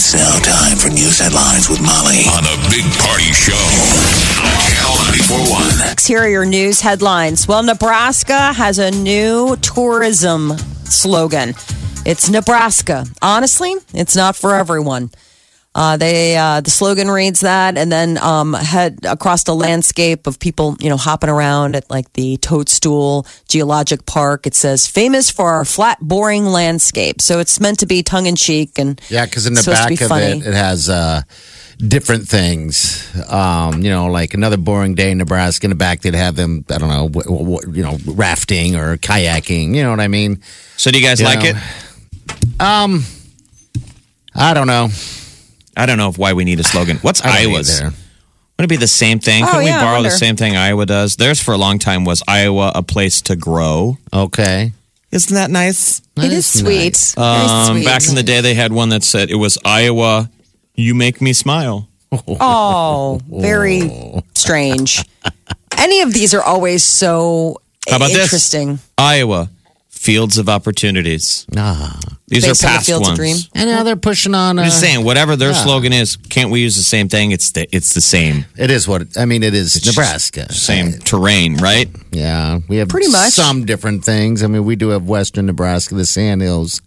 It's now time for news headlines with Molly on the Big Party Show on Channel 941. Exterior news headlines. Well, Nebraska has a new tourism slogan. It's Nebraska. Honestly, it's not for everyone. Uh, they uh, the slogan reads that, and then um, head across the landscape of people, you know, hopping around at like the Toadstool Geologic Park. It says "famous for our flat, boring landscape." So it's meant to be tongue in cheek and Yeah, because in the back of funny. it, it has uh, different things. Um, you know, like another boring day in Nebraska. In the back, they'd have them. I don't know, w- w- you know, rafting or kayaking. You know what I mean? So do you guys You like know. it? Um, I don't know. I don't know if why we need a slogan. What's I don't Iowa's? either. Would it be the same thing? Oh, Can we yeah, I borrow the same thing Iowa does? Theirs for a long time was Iowa a place to grow. Okay, Isn't that nice? It is That's sweet. nice. Um, sweet. back in the day, they had one that said it was Iowa. You make me smile. Oh, very strange. Any of these are always so How about this? interesting. Iowa, fields of opportunities. Ah, These Based are on the past Fields of ones. Dream? and now they're pushing on. Uh, I'm just saying, whatever their yeah. slogan is, can't we use the same thing? It's the it's the same It is what I mean. It is Nebraska. same terrain, right? Yeah, we have Pretty much. some different things. I mean, we do have Western Nebraska, the Sandhills.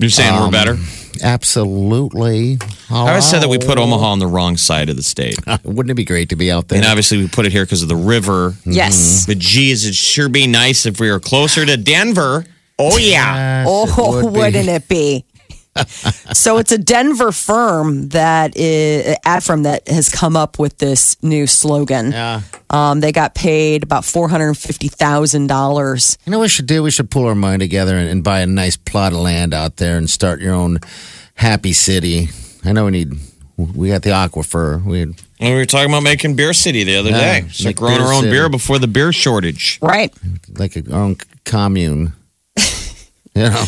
You're saying we're Um, better. Absolutely. I always said that we put Omaha on the wrong side of the state, Wouldn't it be great to be out there? and obviously we put it here because of the river. Yes. But geez, it'd sure be nice if we were closer to Denver. Oh yeah. Yes, it Oh, would wouldn't it be? So it's a Denver firm that is ad firm that has come up with this new slogan. Yeah. Um, they got paid about four hundred fifty thousand dollars. You know what we should do? We should pull our money together and, and buy a nice plot of land out there and start your own happy city. I know we need. We got the aquifer. We had, We were talking about making Beer City the other Yeah, day. So make growing our own City. beer before the beer shortage. Right. like a, our own commune. you know.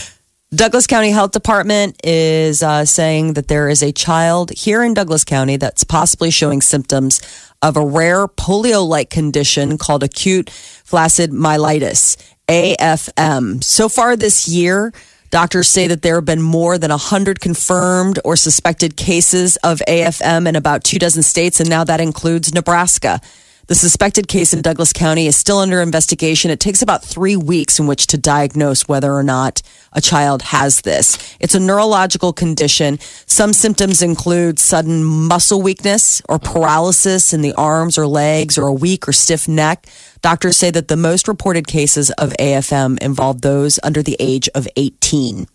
Douglas County Health Department is uh, saying that there is a child here in Douglas County that's possibly showing symptoms of a rare polio like condition called acute flaccid myelitis, AFM. So far this year, doctors say that there have been more than 100 confirmed or suspected cases of AFM in about two dozen states, and now that includes Nebraska. The suspected case in Douglas County is still under investigation. It takes about three weeks in which to diagnose whether or not a child has this. It's a neurological condition. Some symptoms include sudden muscle weakness or paralysis in the arms or legs or a weak or stiff neck. Doctors say that the most reported cases of AFM involve those under the age of 18.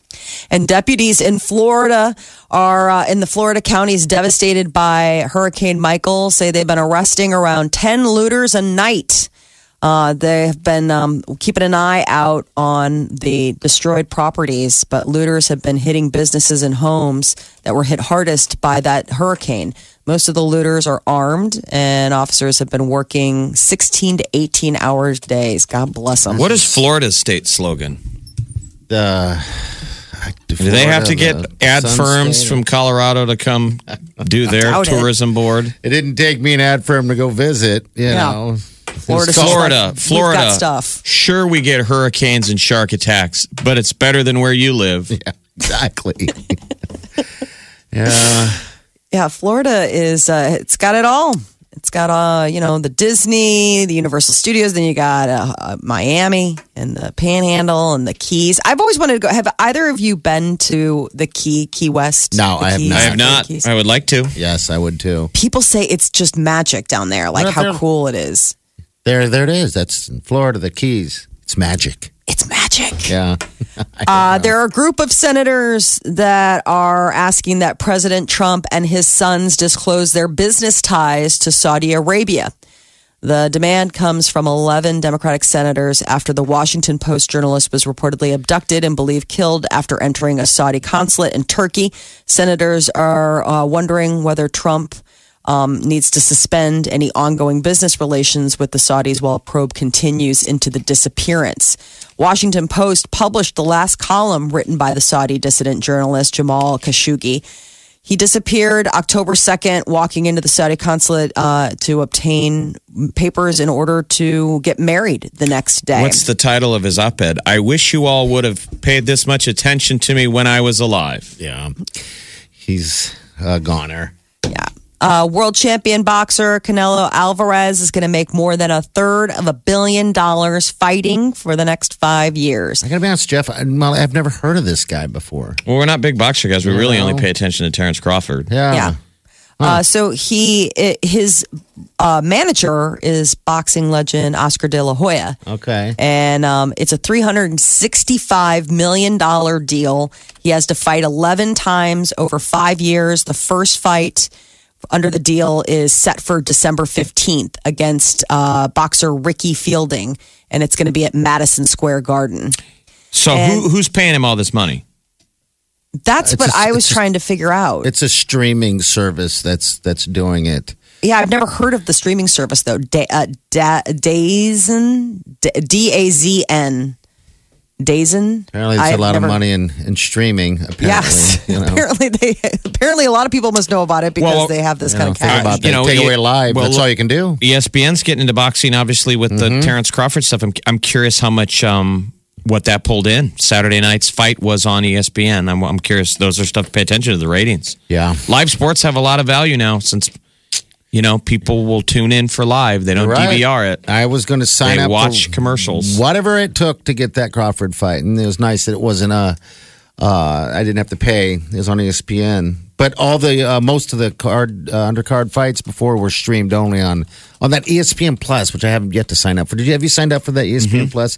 And deputies in Florida are uh, in the Florida counties devastated by Hurricane Michael. Say they've been arresting around 10 looters a night. Uh, they have been um, keeping an eye out on the destroyed properties, but looters have been hitting businesses and homes that were hit hardest by that hurricane. Most of the looters are armed, and officers have been working 16 to 18 hours days. God bless them. What is Florida's state slogan? Uh, Do they have to get ad firms from Colorado to come do their doubt it. tourism board? It didn't take me an ad firm to go visit. You Yeah. know, Florida, It's Florida, We've Florida. got stuff. Sure, we get hurricanes and shark attacks, but it's better than where you live. Yeah, exactly. yeah. Yeah, Florida is uh, it's got it all. It's got uh, you know, the Disney, the Universal Studios, then you got uh, uh, Miami and the Panhandle and the Keys. I've always wanted to go. Have either of you been to the Key Key West? No, The I have Keys? not. I have not. Keys? I would like to. Yes, I would too. People say it's just magic down there, like Well, how they're- cool it is. There, there it is. That's in Florida. The Keys. It's magic. It's magic. Yeah. Uh, there are a group of senators that are asking that President Trump and his sons disclose their business ties to Saudi Arabia. The demand comes from 11 Democratic senators after the Washington Post journalist was reportedly abducted and believed killed after entering a Saudi consulate in Turkey. Senators are uh, wondering whether Trump um, needs to suspend any ongoing business relations with the Saudis while a probe continues into the disappearance. Washington Post published the last column written by the Saudi dissident journalist Jamal Khashoggi. He disappeared October 2nd, walking into the Saudi consulate uh, to obtain papers in order to get married the next day. What's the title of his op ed? I wish you all would have paid this much attention to me when I was alive. Yeah. He's a goner. Yeah. Uh, world champion boxer Canelo Alvarez is going to make more than a third of a billion dollars fighting for the next five years. I got to be honest, Jeff. I- Molly, I've never heard of this guy before. Well, we're not big boxer guys. We really No. only pay attention to Terrence Crawford. Yeah. Yeah. Uh, so he, i- his uh, manager is boxing legend Oscar De La Hoya. Okay. and um, it's a $365 million deal. He has to fight 11 times over five years. The first fight under the deal is set for December 15th against uh, boxer Rocky Fielding, and it's going to be at Madison Square Garden. So And- who, who's paying him all this money? That's It's what a- I was a- trying to figure out. It's a streaming service that's that's doing it. Yeah, I've never heard of the streaming service though. Da- uh, da- Dazen, D A Z N, Dazen. Apparently, it's I've a lot never- of money in, in streaming. Apparently, Yes, you know. apparently they apparently a lot of people must know about it because Well, they have this You kind know, of cash. about You that. know, Take away live. well, That's all you can do. ESPN's getting into boxing, obviously, with Mm-hmm. the Terrence Crawford stuff. I'm, I'm curious how much um, what that pulled in. Saturday night's fight was on ESPN. I'm, I'm curious. Those are stuff to pay attention to the ratings. Yeah. Live sports have a lot of value now since you know people will tune in for live. They don't right. DVR it. I was going to sign They up. watch for commercials. Whatever it took to get that Crawford fight, and it was nice that it wasn't a. Uh, I didn't have to pay. It was on ESPN. But all the uh, most of the card uh, undercard fights before were streamed only on on that ESPN Plus, which I haven't yet to sign up for. Did you have you signed up for that ESPN Mm-hmm. Plus?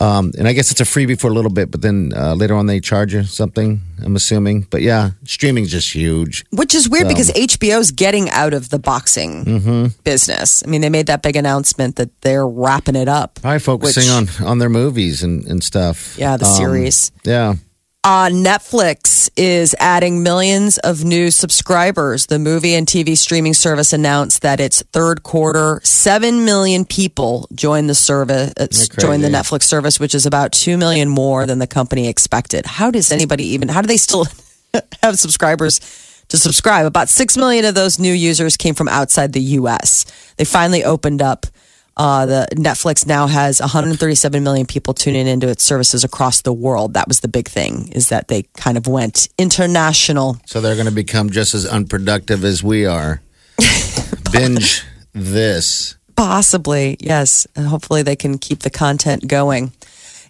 Um, and I guess it's a freebie for a little bit, but then uh, later on they charge you something. I'm assuming, but yeah, streaming's just huge. Which is weird because HBO's getting out of the boxing Mm-hmm. business. I mean, they made that big announcement that they're wrapping it up. Probably focusing which- on on their movies and, and stuff. Yeah, the Um, series. Yeah. Uh, Netflix is adding millions of new subscribers. The movie and TV streaming service announced that its third quarter, seven million people joined the service. Uh, joined the Netflix service, which is about two million more than the company expected. How does anybody even? How do they still have subscribers? To subscribe, about six million of those new users came from outside the U.S. They finally opened up uh, the Netflix now has 137 million people tuning into its services across the world. That was the big thing, is that they kind of went international. So they're going to become just as unproductive as we are. Binge this. Possibly, yes. And hopefully they can keep the content going.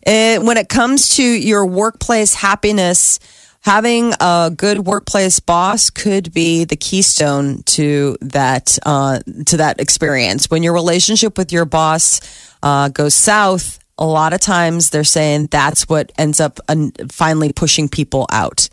Uh, when it comes to your workplace happiness, having a good workplace boss could be the keystone to that uh, to that experience. When your relationship with your boss uh, goes south, a lot of times they're saying that's what ends up un- finally pushing people out.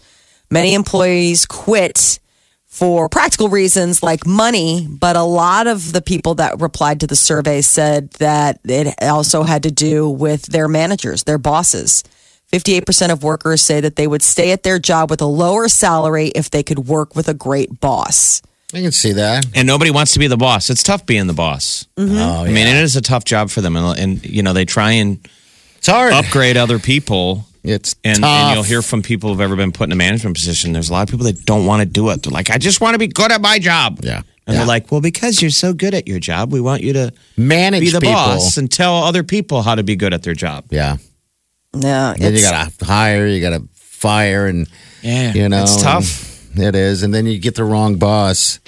Many employees quit for practical reasons like money, but a lot of the people that replied to the survey said that it also had to do with their managers, their bosses. 58% of workers say that they would stay at their job with a lower salary if they could work with a great boss. I can see that. And nobody wants to be the boss. It's tough being the boss. Mm-hmm. Oh, I mean, it is a tough job for them, and, and you know they try and it's hard. upgrade other people. It's And, tough. and you'll hear from people who've ever been put in a management position. There's a lot of people that don't want to do it. They're like, I just want to be good at my job. Yeah. And Yeah. they're like, well, because you're so good at your job, we want you to manage be the people. boss and tell other people how to be good at their job. Yeah. Yeah, Then you got to hire, you got to fire, and Yeah, you know it's tough. It is, and then you get the wrong boss.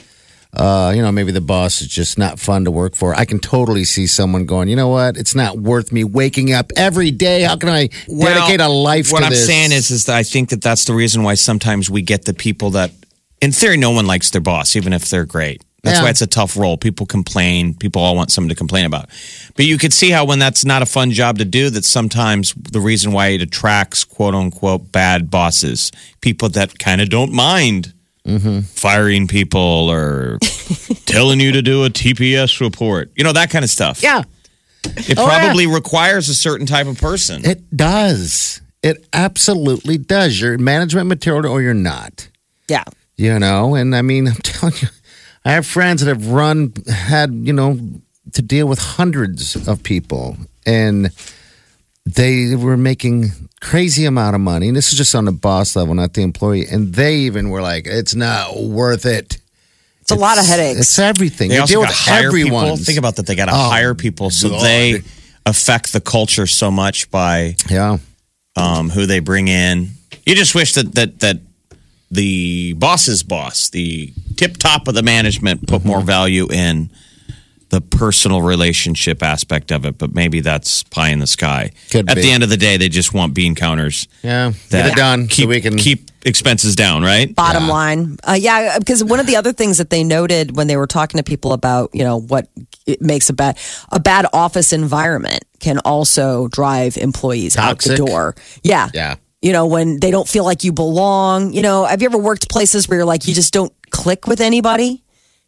Uh, you know, maybe the boss is just not fun to work for. I can totally see someone going, you know what? It's not worth me waking up every day. How can I dedicate a life What to I'm this? saying is, is that I think that that's the reason why sometimes we get the people that, in theory, no one likes their boss, even if they're great. That's Yeah. why it's a tough role. People complain. People all want something to complain about. But you could see how when that's not a fun job to do, that sometimes the reason why it attracts quote unquote bad bosses, people that kind of don't mind Mm-hmm. firing people or telling you to do a TPS report. You know, that kind of stuff. Yeah, It Oh, yeah. probably requires a certain type of person. it does. It absolutely does. You're management material or you're not. Yeah. You know, and I mean, I'm telling you, I have friends that have run, had, you know, to deal with hundreds of people and they were making crazy amount of money. And this is just on the boss level, not the employee. And they even were like, it's not worth it. It's a lot of headaches. It's everything. They you also deal with to hire everyone. people. Think about that. They got to Oh, hire people so God. they affect the culture so much by Yeah. um, who they bring in. You just wish that that that the boss's boss, the tip top of the management, put more value in the personal relationship aspect of it. But maybe that's pie in the sky. Could At be. the end of the day, they just want bean counters. Yeah. Get it done Keep, so we can keep expenses down, right? bottom line. Uh, yeah, because one of the other things that they noted when they were talking to people about, you know, what it makes a bad a bad office environment can also drive employees out Toxic? the door. Yeah. Yeah. You know, when they don't feel like you belong. You know, have you ever worked places where you're like you just don't click with anybody?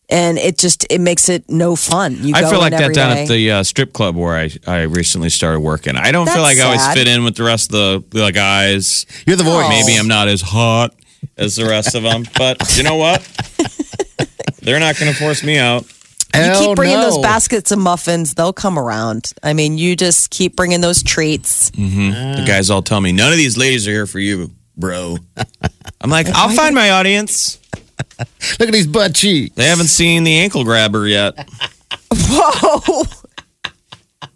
And it just it makes it no fun. You I feel like that down day. at the uh, strip club where I, I recently started working. I don't feel That's like I always fit in with the rest of the, the guys. You're the voice. Maybe I'm not as hot as the rest of them, but you know what? They're not going to force me out. You keep bringing those baskets of muffins, they'll come around. I mean, you just keep bringing those treats. Mm-hmm. The guys all tell me none of these ladies are here for you, bro. I'm like, I'll find my audience. Look at these butt cheeks. They haven't seen the ankle grabber yet. Whoa.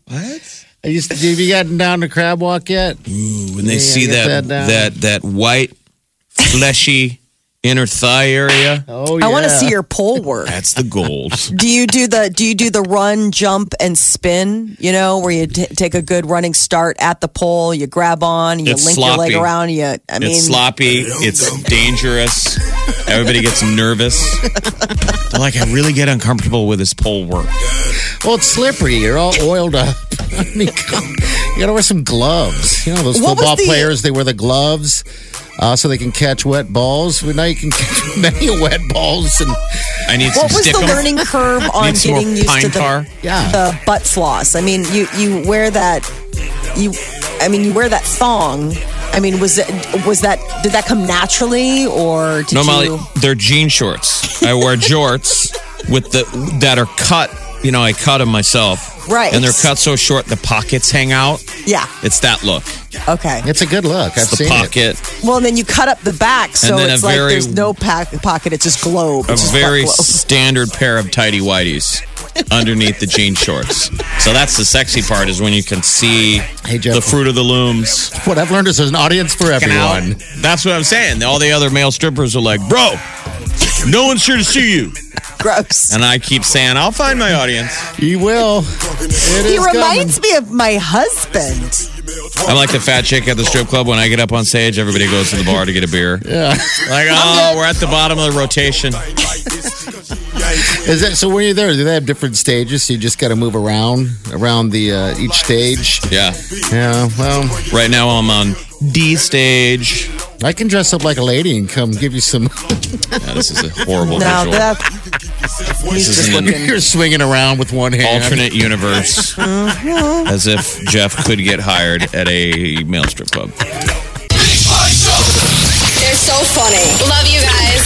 What? Have you, have you gotten down to crab walk yet? When they Yeah, see that that that, that white fleshy inner thigh area, Oh, yeah. I want to see your pole work. that's the gold. Do you do the do you do the run, jump, and spin? You know, where you t- take a good running start at the pole, you grab on, you It's link your leg around. You, I mean, it's sloppy. It's dangerous. Everybody gets nervous. They're like, I really get uncomfortable with this pole work. Well, it's slippery. You're all oiled up. I mean, come- you got to wear some gloves. You know, those What football the- players, they wear the gloves uh, so they can catch wet balls. Well, now you can catch many wet balls. And I need what some was the stickum. learning curve on Need some more getting used to the. Yeah. the butt floss? I mean, you you wear that you. I mean, you wear that thong. I mean, was it was that did that come naturally or did No, Molly, you? they're jean shorts. I wear jorts with the that are cut. You know, I cut them myself. Right. And they're cut so short the pockets hang out. Yeah. It's that look. Okay. it's a good look. I've It's the seen it. pocket. Well, then you cut up the back, so it's like very- there's no pack, pocket. It's just globe. A It's just very globe. standard pair of tidy whities underneath the jean shorts. So that's the sexy part is when you can see Hey, Jeff. the fruit of the looms. What I've learned is there's an audience for everyone. That's what I'm saying. All the other male strippers are like, bro, no one's here to see you. Gross. And I keep saying, I'll find my audience. You will. It He is reminds me of my husband. I'm like the fat chick at the strip club. When I get up on stage, everybody goes to the bar to get a beer. Yeah. Like, oh, we're at the bottom of the rotation. Is that so? When you're there, do they have different stages? So you just got to move around around the uh, each stage. Yeah. Yeah. Well, Right now I'm on D stage. I can dress up like a lady and come give you some. Yeah, this is a horrible Now visual. that this he's is just looking. You're swinging around with one hand. alternate universe. As if Jeff could get hired at a male strip club. They're so funny. Love you guys.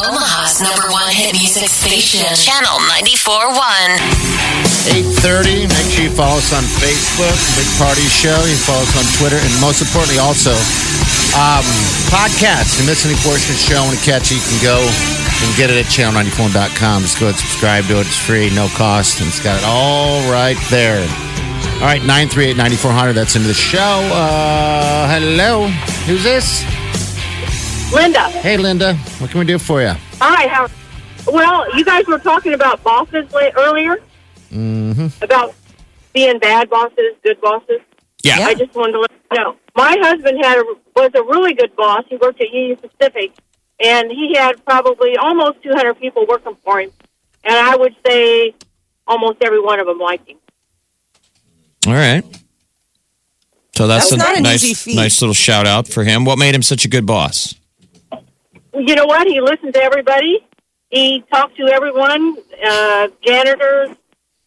Omaha's number one hit music station. Channel 94.1. 8.30. Make sure you follow us on Facebook, Big Party Show. You follow us on Twitter. And most importantly, also, um, podcasts. If you miss any portion of the show, want to catch it, you can go and get it at channel94.com. Just go and subscribe to it. It's free, no cost. And it's got it all right there. All right, 938-9400. That's into the show. Uh, hello. Who's this? Linda. Hey, Linda. What can we do for you? Hi. How? Well, you guys were talking about bosses earlier. Mm-hmm. About being bad bosses, good bosses. Yeah. I just wanted to let you know. My husband had a, was a really good boss. He worked at Union Pacific, and he had probably almost 200 people working for him. And I would say almost every one of them liked him. All right. So that's, That's a not nice, nice little shout out for him. What made him such a good boss? You know what? He listened to everybody. He talked to everyone, uh, janitors,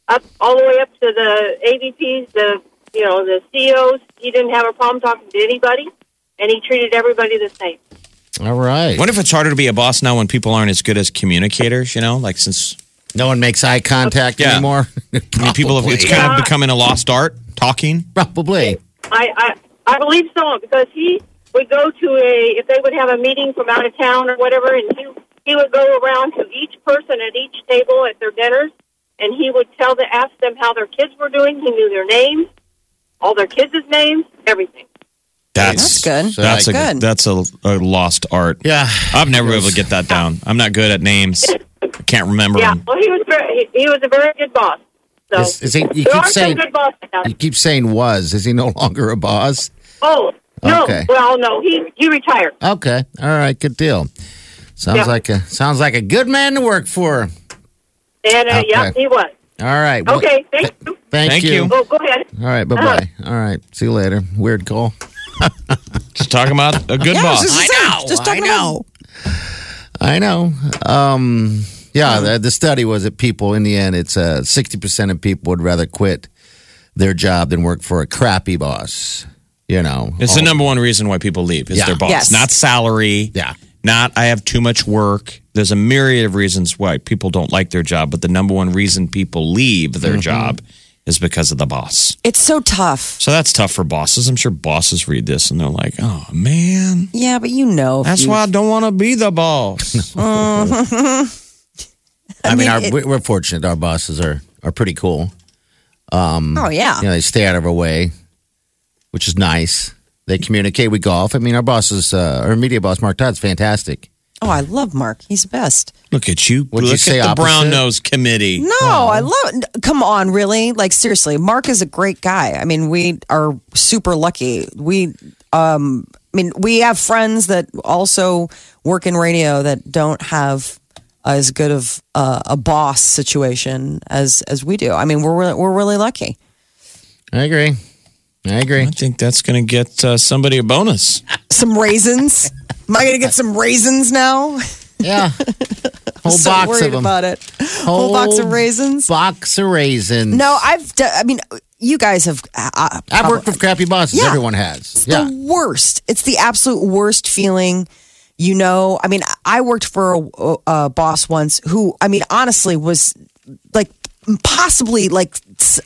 up all the way up to the AVPs, the you know the CEOs. He didn't have a problem talking to anybody, and he treated everybody the same. All right. What if it's harder to be a boss now when people aren't as good as communicators? You know, like since No one makes eye contact Yeah. anymore. I mean, people have it's kind of becoming a lost art talking. Probably. I, I I believe so because he would go to a if they would have a meeting from out of town or whatever, and he he would go around to each person at each table at their dinners, and he would tell the ask them how their kids were doing. He knew their names, all their kids' names, everything. That's, That's good. So That's I- a Good. that's a, a lost art. Yeah. I've never been able to get that down. I'm not good at names. I can't remember Yeah, them. well, he was very, he, he was a very good boss. So Is- is he- you there keep are saying- some good bosses out You keep saying was. Is he no longer a boss? Oh no, Okay. well no, he he retired. Okay. All right. Good deal. Sounds Yeah. like a sounds like a good man to work for. And uh, yeah, he was. All right. Well, Okay, thank you. Thank, Thank you. you. Oh, go ahead. All right. Bye bye. All right. See you later. Weird call. Just talking about a good Yeah, boss. this is it. Just talking about I know. Um, yeah, the, the study was that people, in the end, it's uh, 60% of people would rather quit their job than work for a crappy boss. You know, It's the number one reason why people leave is Yeah. their boss, Yes. not salary. Yeah. Not I have too much work. There's a myriad of reasons why people don't like their job, but the number one reason people leave their Mm-hmm. job is because of the boss. It's so tough. So that's tough for bosses. I'm sure bosses read this and they're like, "Oh man, Yeah, but you know, that's you- why I don't want to be the boss." I, mean, mean, our, it- we- we're fortunate. Our bosses are, are pretty cool. Oh yeah. You know, they stay out of our way, which is nice. They communicate. We golf. I mean, our bosses, uh, our media boss, Mark Todd's fantastic. Oh, I love Mark. He's the best. Look at you. Would you Look say at the opposite? brown nose committee. No, I love. Come on, really? Like seriously, Mark is a great guy. I mean, we are super lucky. We, um, I mean, we have friends that also work in radio that don't have as good of uh, a boss situation as as we do. I mean, we're really, we're really lucky. I agree. I agree. I think that's going to get uh, somebody a bonus. Some raisins. Am I going to get some raisins now? Yeah. Whole so box worried of them. about it. Whole box of raisins. Box of raisins. No, I've. d- I mean, you guys have. Uh, I've worked with crappy bosses. Yeah. Everyone has. It's Yeah. the worst. It's the absolute worst feeling. You know, I mean, I worked for a, a boss once who, I mean, honestly, was like possibly like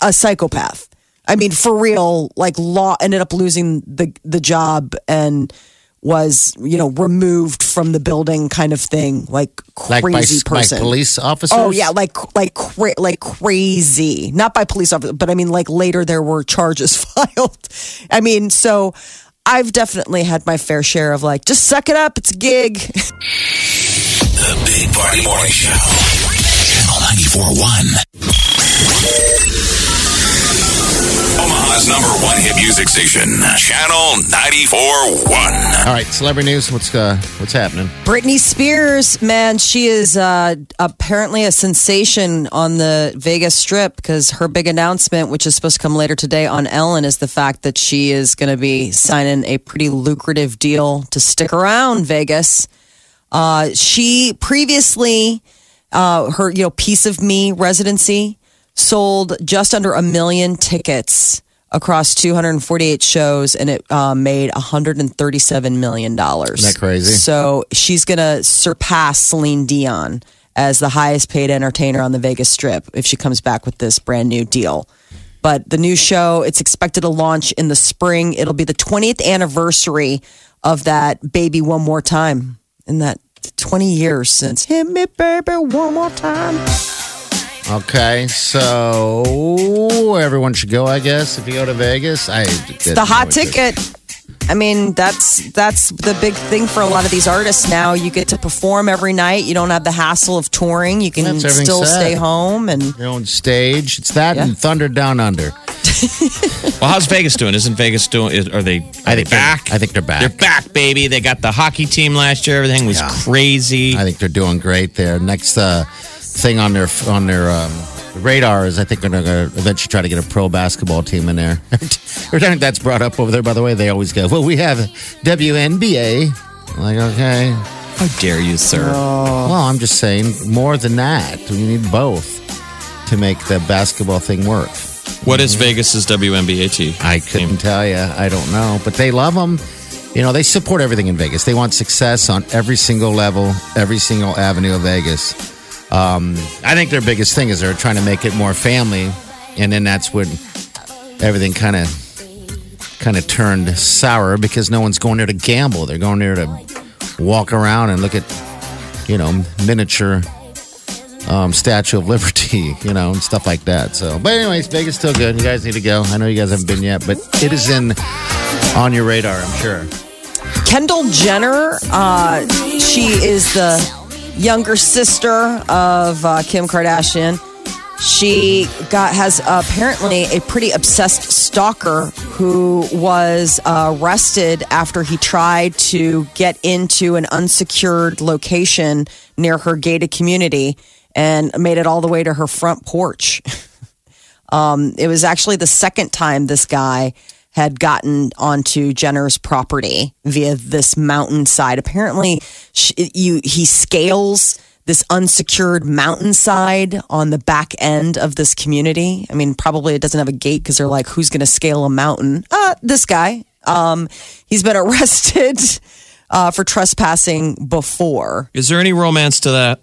a psychopath. I mean, for real, like law ended up losing the the job and was you know removed from the building, kind of thing. Like like by, crazy by person. police officers. Oh yeah, like like cra- like crazy. Not by police officers, but I mean like later there were charges filed. I mean, so I've definitely had my fair share of like just suck it up, it's a gig. The Big Party Morning Show. Channel 94.1. Omaha's number one hit music station. Channel 94.1. All right, celebrity news. What's uh, what's happening? Britney Spears, man, she is uh, apparently a sensation on the Vegas Strip because her big announcement, which is supposed to come later today on Ellen, is the fact that she is going to be signing a pretty lucrative deal to stick around Vegas. Uh, she previously, uh, her you know, piece of me residency sold just under a million tickets across 248 shows, and it uh, made 137 million dollars. Isn't that crazy? So she's gonna surpass Celine Dion as the highest paid entertainer on the Vegas Strip if she comes back with this brand new deal. But the new show, it's expected to launch in the spring. It'll be the 20th anniversary of that Baby One More Time. In that 20 years since Hit Me Baby One More Time. Okay, so everyone should go. I guess if you go to Vegas, I It's the hot ticket. I mean, that's that's the big thing for a lot of these artists now. You get to perform every night. You don't have the hassle of touring. You can That's everything still said. stay home and Your own stage. It's that Yeah. and Thunder Down Under. Well, how's Vegas doing? Isn't Vegas doing? Is, are they? Are I they think they're- back? I think they're back. They're back, baby. They got the hockey team last year. Everything was crazy. I think they're doing great there. Next uh, thing on their on their um, radar is I think they're going to eventually try to get a pro basketball team in there. Every time that's brought up over there, by the way, they always go, "Well, we have WNBA." I'm like, okay, How dare you, sir? Well, I'm just saying more than that. We need both to make the basketball thing work. What is Vegas's WNBA team? I couldn't tell you. I don't know, but they love them. You know, they support everything in Vegas. They want success on every single level, every single avenue of Vegas. Um, I think their biggest thing is they're trying to make it more family, and then that's when everything kind of kind of turned sour because no one's going there to gamble. They're going there to walk around and look at, you know, miniature um, Statue of Liberty, you know, and stuff like that. So, but anyways, Vegas still good. You guys need to go. I know you guys haven't been yet, but it is in on your radar, I'm sure. Kendall Jenner, uh, she is the younger sister of uh, Kim Kardashian. She got has apparently a pretty obsessed stalker who was uh, arrested after he tried to get into an unsecured location near her gated community and made it all the way to her front porch. um, it was actually the second time this guy had gotten onto Jenner's property via this mountainside. Apparently, sh- you he scales this unsecured mountainside on the back end of this community. I mean, probably it doesn't have a gate because they're like, who's going to scale a mountain? Uh, this guy. Um, he's been arrested uh, for trespassing before. Is there any romance to that?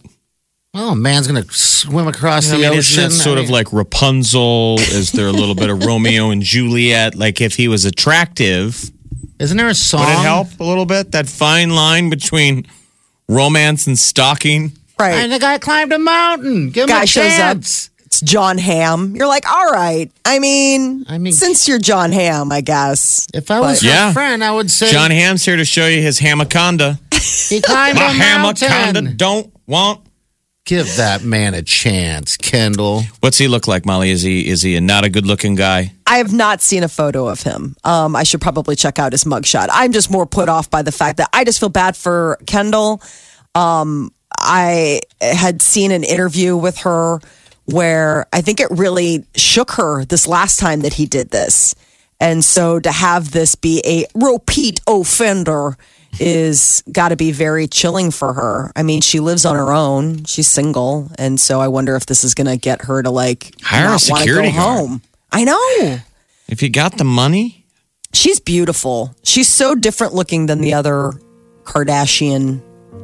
Oh, man's going to swim across I the mean, ocean. isn't that sort I of like Rapunzel? Is there a little bit of Romeo and Juliet? Like if he was attractive, isn't there a song? would it help a little bit? That fine line between romance and stalking. Right. And the guy climbed a mountain. Give him guy a shows up. chance. It's Jon Hamm. You're like, all right. I mean, I mean- since you're Jon Hamm, I guess. If I was But- your Yeah. friend, I would say Jon Hamm's here to show you his hamaconda. he climbed My a mountain. hamaconda don't want. Give that man a chance, Kendall. What's he look like, Molly? Is he is he a not a good looking guy? I have not seen a photo of him. Um, I should probably check out his mugshot. I'm just more put off by the fact that I just feel bad for Kendall. Um, I had seen an interview with her where I think it really shook her this last time that he did this. And so to have this be a repeat offender is got to be very chilling for her. I mean, she lives on her own. She's single, and so I wonder if this is going to get her to like Hire a not wanna security go guard. home. I know. If you got the money, She's beautiful. She's so different looking than the other Kardashian,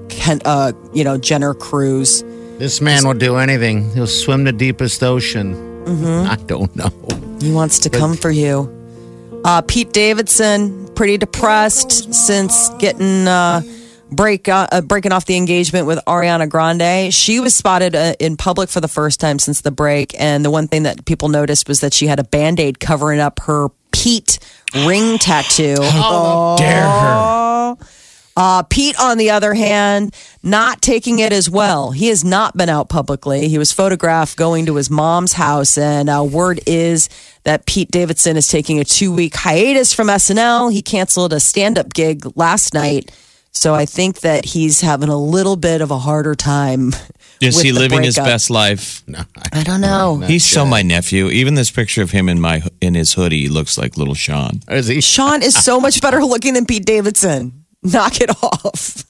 Ken, uh, you know, Jenner Cruz. This man will do anything. He'll swim the deepest ocean. Mm-hmm. I don't know. He wants to come for you. Uh, Pete Davidson, pretty depressed since getting uh, break uh, uh, breaking off the engagement with Ariana Grande. She was spotted uh, in public for the first time since the break, and the one thing that people noticed was that she had a band aid covering up her Pete ring tattoo. How dare her? Uh, Pete, on the other hand, not taking it as well. He has not been out publicly. He was photographed going to his mom's house, and uh, word is that Pete Davidson is taking a two week hiatus from SNL. He canceled a stand up gig last night. So I think that he's having a little bit of a harder time. is with he the living his breakup. best life? I don't know. He's so my nephew. Even this picture of him in my in his hoodie looks like little Sean. Is he? Sean is so much better looking than Pete Davidson. Knock it off.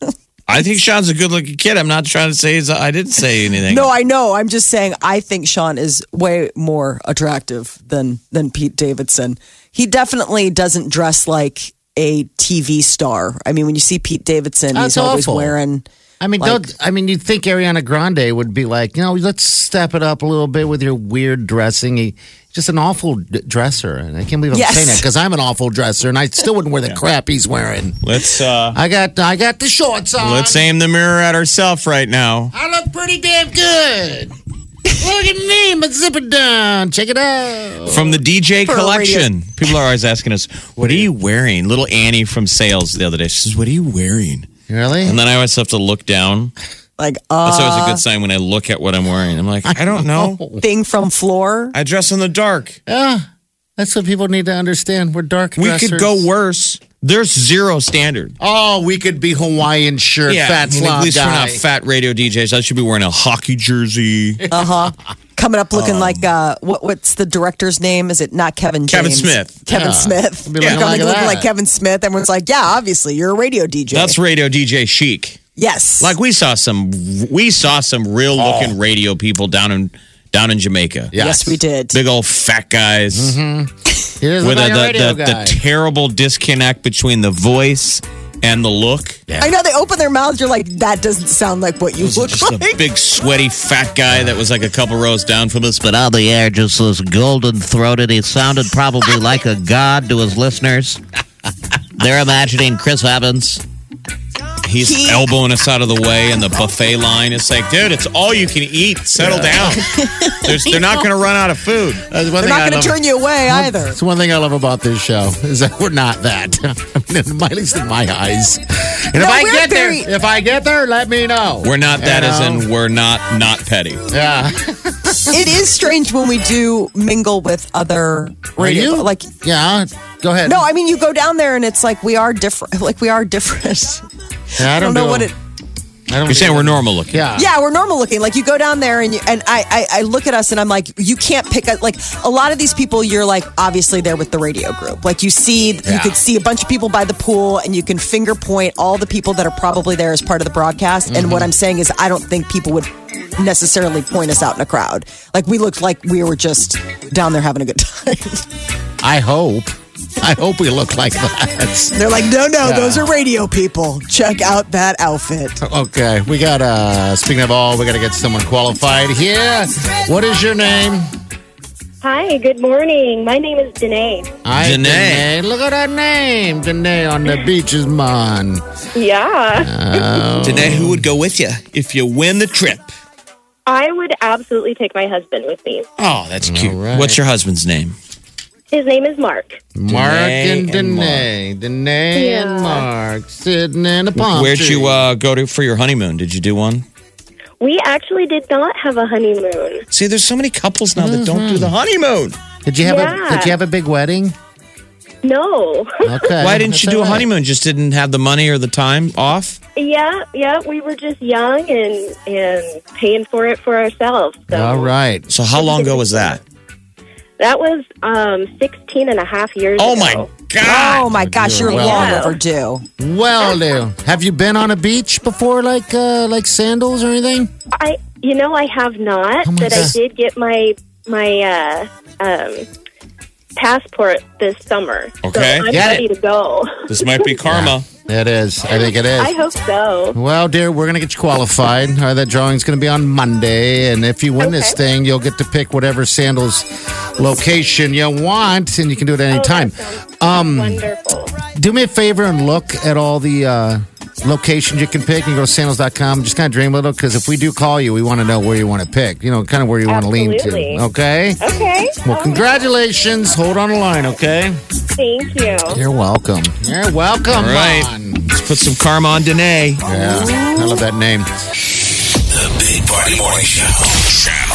I think Sean's a good looking kid. I'm not trying to say he's, I didn't say anything. No, I know. I'm just saying I think Sean is way more attractive than than Pete Davidson. He definitely doesn't dress like a TV star. I mean, when you see Pete Davidson, That's he's always wearing I mean, Like- don't. I mean, you'd think Ariana Grande would be like, you know, let's step it up a little bit with your weird dressing. He, just an awful d- dresser, and I can't believe I'm Yes. saying that because I'm an awful dresser, and I still wouldn't wear the crap he's wearing. Let's uh I got, I got the shorts on. let's aim the mirror at ourselves right now. I look pretty damn good. Look at me, my zipper down. Check it out. From the DJ For collection. People are always asking us, What are you wearing? Little Annie from sales the other day. She says, What are you wearing? Really? And then I always have to look down. like uh That's always a good sign when I look at what I'm wearing. I'm like, I don't know. thing from floor. I dress in the dark. Yeah, that's what people need to understand. We're dark. We dressers. could go worse. There's zero standard. Oh, we could be Hawaiian shirt, fat I mean, slob at least guy. we're not fat radio DJs. I should be wearing a hockey jersey. Uh huh. Coming up Um, looking like uh, what? What's the director's name? Is it not Kevin? Kevin Smith. Kevin Yeah. Smith. Be You're coming like looking like Kevin Smith. Everyone's like, yeah, obviously you're a radio DJ. That's radio DJ chic. Yes. Like we saw some, we saw some real looking radio people down in down in Jamaica. yes, we did. Big old fat guys He doesn't with look like the, the, the, the terrible disconnect between the voice and the look. I know they open their mouths. You're like, that doesn't sound like what you look Just like. a big sweaty fat guy that was like a couple rows down from us, but but on the air, just was golden throated. He sounded probably like a god to his listeners. They're imagining Chris Evans. He's He- elbowing us out of the way in the buffet line. It's like, dude, it's all you can eat. Settle down. There's, they're not going to run out of food. That's one They're thing not going to turn you away either. It's one thing I love about this show is that we're not that. I mean, at least in my eyes. And if I get very- there, if I get there, let me know. We're not You that, as in we're not not petty. yeah. It is strange when we do mingle with other Are radio. you Like, Yeah. Go ahead. no, I mean, you go down there and it's like we are different. Like we are different. Yeah, I I don't, don't know do- what it. I don't You're saying we're normal looking. Yeah. Yeah, we're normal looking. Like you go down there and you, and I, I I look at us and I'm like, you can't pick a like a lot of these people. You're like obviously they're with the radio group. Like you see, you could see a bunch of people by the pool and you can finger point all the people that are probably there as part of the broadcast. And Mm-hmm. what I'm saying is, I don't think people would necessarily point us out in a crowd. Like we looked like we were just down there having a good time. I hope. I hope we look like that. They're like, no, no, those are radio people. Check out that outfit. Okay, we got uh speaking of all, we gotta get someone qualified here. What is your name? Hi, good morning. My name is Danae. Hi, Danae. Look at that name. Danae on the beaches, man. Yeah. Today, who would go with you if you win the trip? I would absolutely take my husband with me. Oh, that's cute. All right. What's your husband's name? His name is Mark. Mark and and Danae. Danae and Yeah. Mark sitting in a palm Where'd tree. you uh, go to for your honeymoon? Did you do one? We actually did not have a honeymoon. See, there's so many couples now that don't do the honeymoon. Did you have a Did you have a big wedding? No. Okay. Why didn't you That's do a honeymoon? Just didn't have the money or the time off? yeah, yeah, we were just young and and paying for it for ourselves. So All right. So how long ago was that? That was um 16 and a half years ago. Oh ago. my god! Oh my gosh, you're Well- long overdue. Well, do. Have you been on a beach before, like uh, like sandals or anything? I you know I have not, Oh my but I God. did get my my uh um passport this summer. Okay. So I'm Get ready to go. This might be karma. It is. I think it is. I hope so. Well, dear, we're going to get you qualified. Uh, that drawing's going to be on Monday. And if you win this thing, you'll get to pick whatever sandals location you want, and you can do it at any Oh, time. Um, Wonderful. do me a favor and look at all the uh, locations you can pick. You can go to sandals.com. Just kind of dream a little because if we do call you, we want to know where you want to pick. You know, kind of where you want to lean to. Okay? Okay. Well, congratulations. Hold on the line, okay? Thank you. You're welcome. You're welcome. All right. Mon. Let's put some karma on Danae. Yeah, I love that name. The Big Party Morning Show. Channel